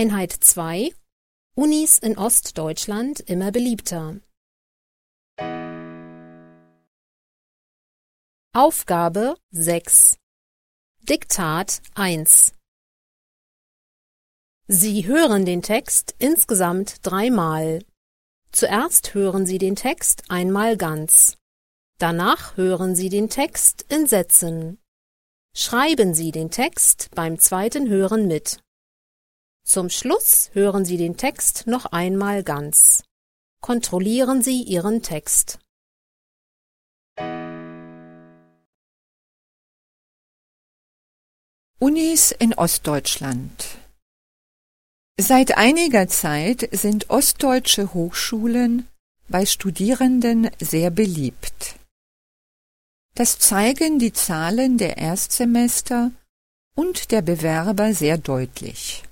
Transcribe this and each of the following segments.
Einheit 2 Unis in Ostdeutschland immer beliebter. Aufgabe 6 Diktat 1 Sie hören den Text insgesamt dreimal. Zuerst hören Sie den Text einmal ganz. Danach hören Sie den Text in Sätzen. Schreiben Sie den Text beim zweiten Hören mit. Zum Schluss hören Sie den Text noch einmal ganz. Kontrollieren Sie Ihren Text. Unis in Ostdeutschland Seit einiger Zeit sind ostdeutsche Hochschulen bei Studierenden sehr beliebt. Das zeigen die Zahlen der Erstsemester und der Bewerber sehr deutlich.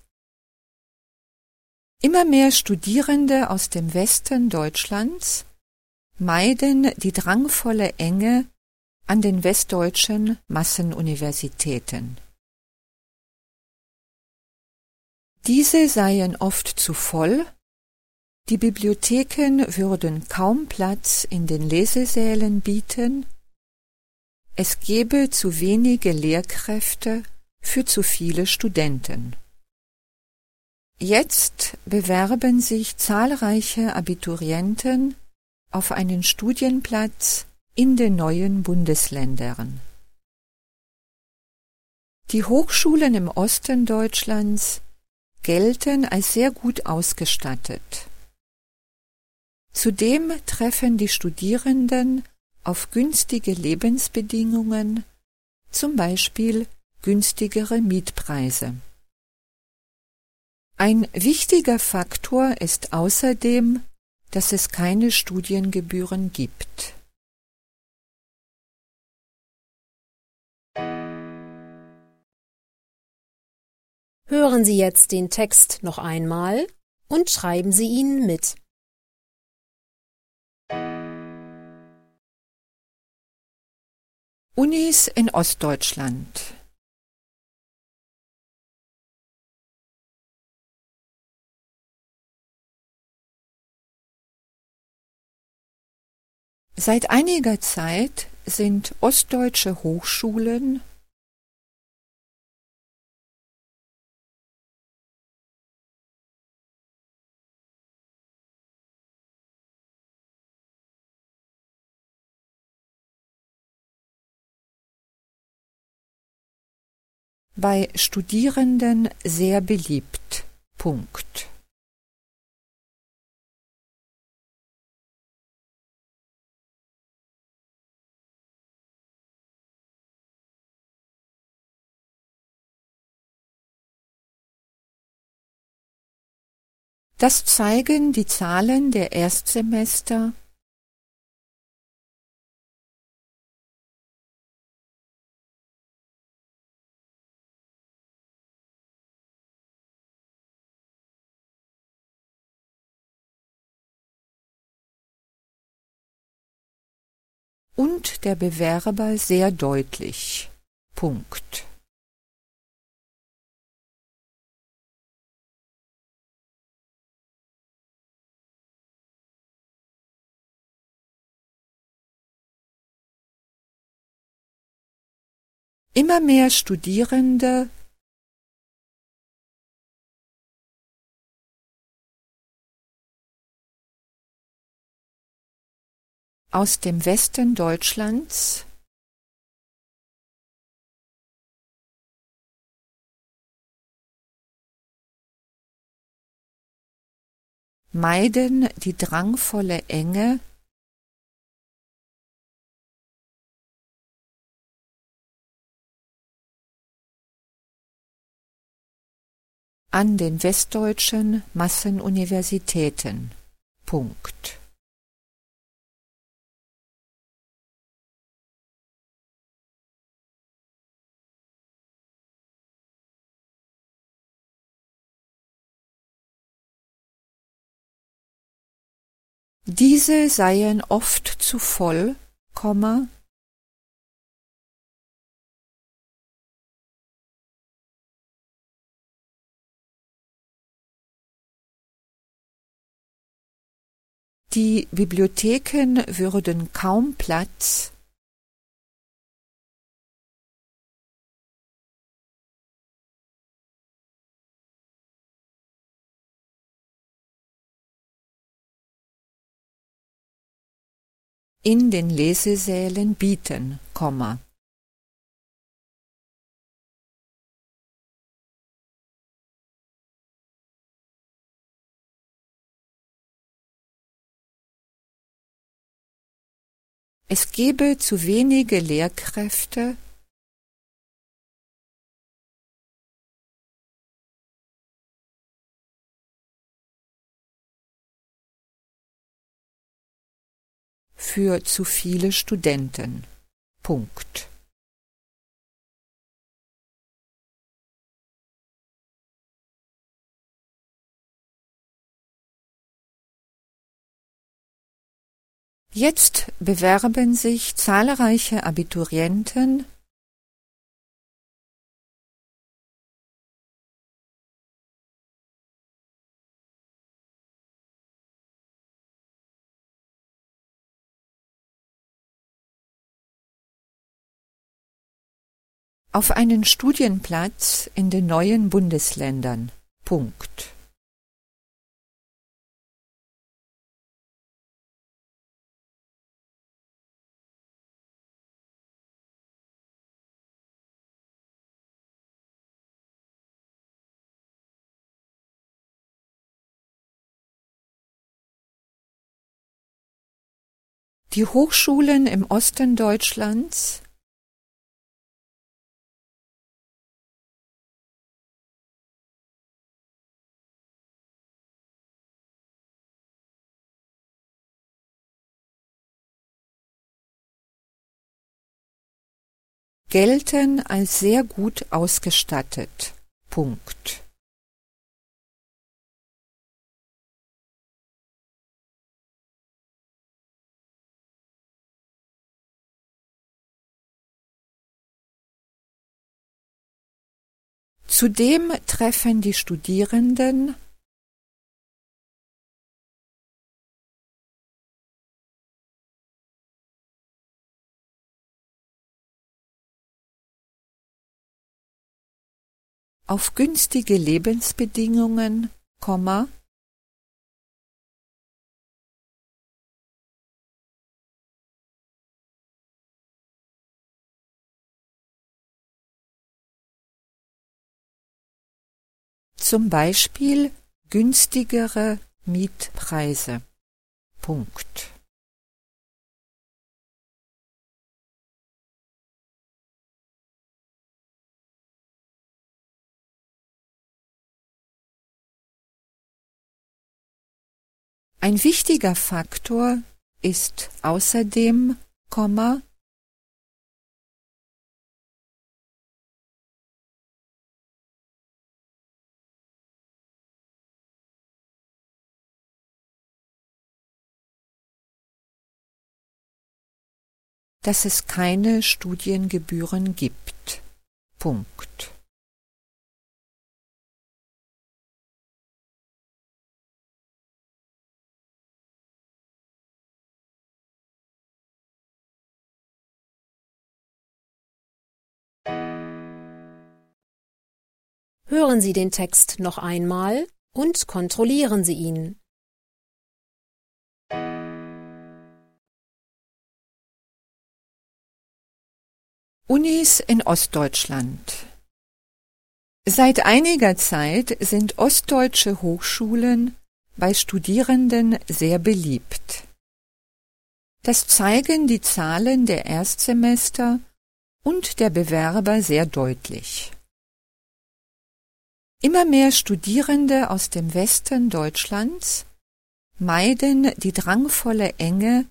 Immer mehr Studierende aus dem Westen Deutschlands meiden die drangvolle Enge an den westdeutschen Massenuniversitäten. Diese seien oft zu voll, die Bibliotheken würden kaum Platz in den Lesesälen bieten, es gebe zu wenige Lehrkräfte für zu viele Studenten. Jetzt bewerben sich zahlreiche Abiturienten auf einen Studienplatz in den neuen Bundesländern. Die Hochschulen im Osten Deutschlands gelten als sehr gut ausgestattet. Zudem treffen die Studierenden auf günstige Lebensbedingungen, zum Beispiel günstigere Mietpreise. Ein wichtiger Faktor ist außerdem, dass es keine Studiengebühren gibt. Hören Sie jetzt den Text noch einmal und schreiben Sie ihn mit. Unis in Ostdeutschland Seit einiger Zeit sind ostdeutsche Hochschulen bei Studierenden sehr beliebt. Punkt. Das zeigen die Zahlen der Erstsemester und der Bewerber sehr deutlich. Punkt. Immer mehr Studierende aus dem Westen Deutschlands meiden die drangvolle Enge an den westdeutschen Massenuniversitäten. Punkt. Diese seien oft zu voll, Die Bibliotheken würden kaum Platz. In den Lesesälen bieten, Es gebe zu wenige Lehrkräfte für zu viele Studenten. Punkt. Jetzt bewerben sich zahlreiche Abiturienten auf einen Studienplatz in den neuen Bundesländern. Punkt. Die Hochschulen im Osten Deutschlands gelten als sehr gut ausgestattet. Punkt. Zudem treffen die Studierenden auf günstige Lebensbedingungen, zum Beispiel günstigere Mietpreise. Punkt. Ein wichtiger Faktor ist außerdem, dass es keine Studiengebühren gibt. Punkt. Hören Sie den Text noch einmal und kontrollieren Sie ihn. Unis in Ostdeutschland Seit einiger Zeit sind ostdeutsche Hochschulen bei Studierenden sehr beliebt. Das zeigen die Zahlen der Erstsemester und der Bewerber sehr deutlich. Immer mehr Studierende aus dem Westen Deutschlands meiden die drangvolle Enge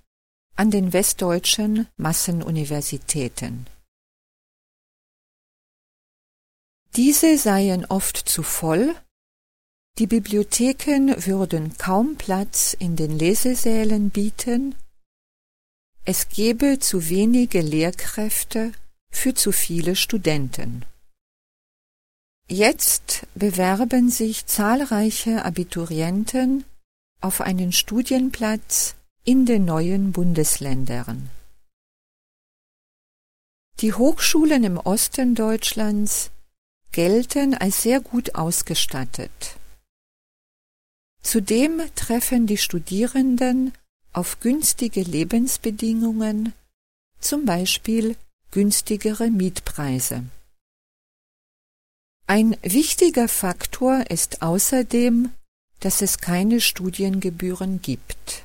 an den westdeutschen Massenuniversitäten. Diese seien oft zu voll, die Bibliotheken würden kaum Platz in den Lesesälen bieten, es gebe zu wenige Lehrkräfte für zu viele Studenten. Jetzt bewerben sich zahlreiche Abiturienten auf einen Studienplatz in den neuen Bundesländern. Die Hochschulen im Osten Deutschlands gelten als sehr gut ausgestattet. Zudem treffen die Studierenden auf günstige Lebensbedingungen, zum Beispiel günstigere Mietpreise. Ein wichtiger Faktor ist außerdem, dass es keine Studiengebühren gibt.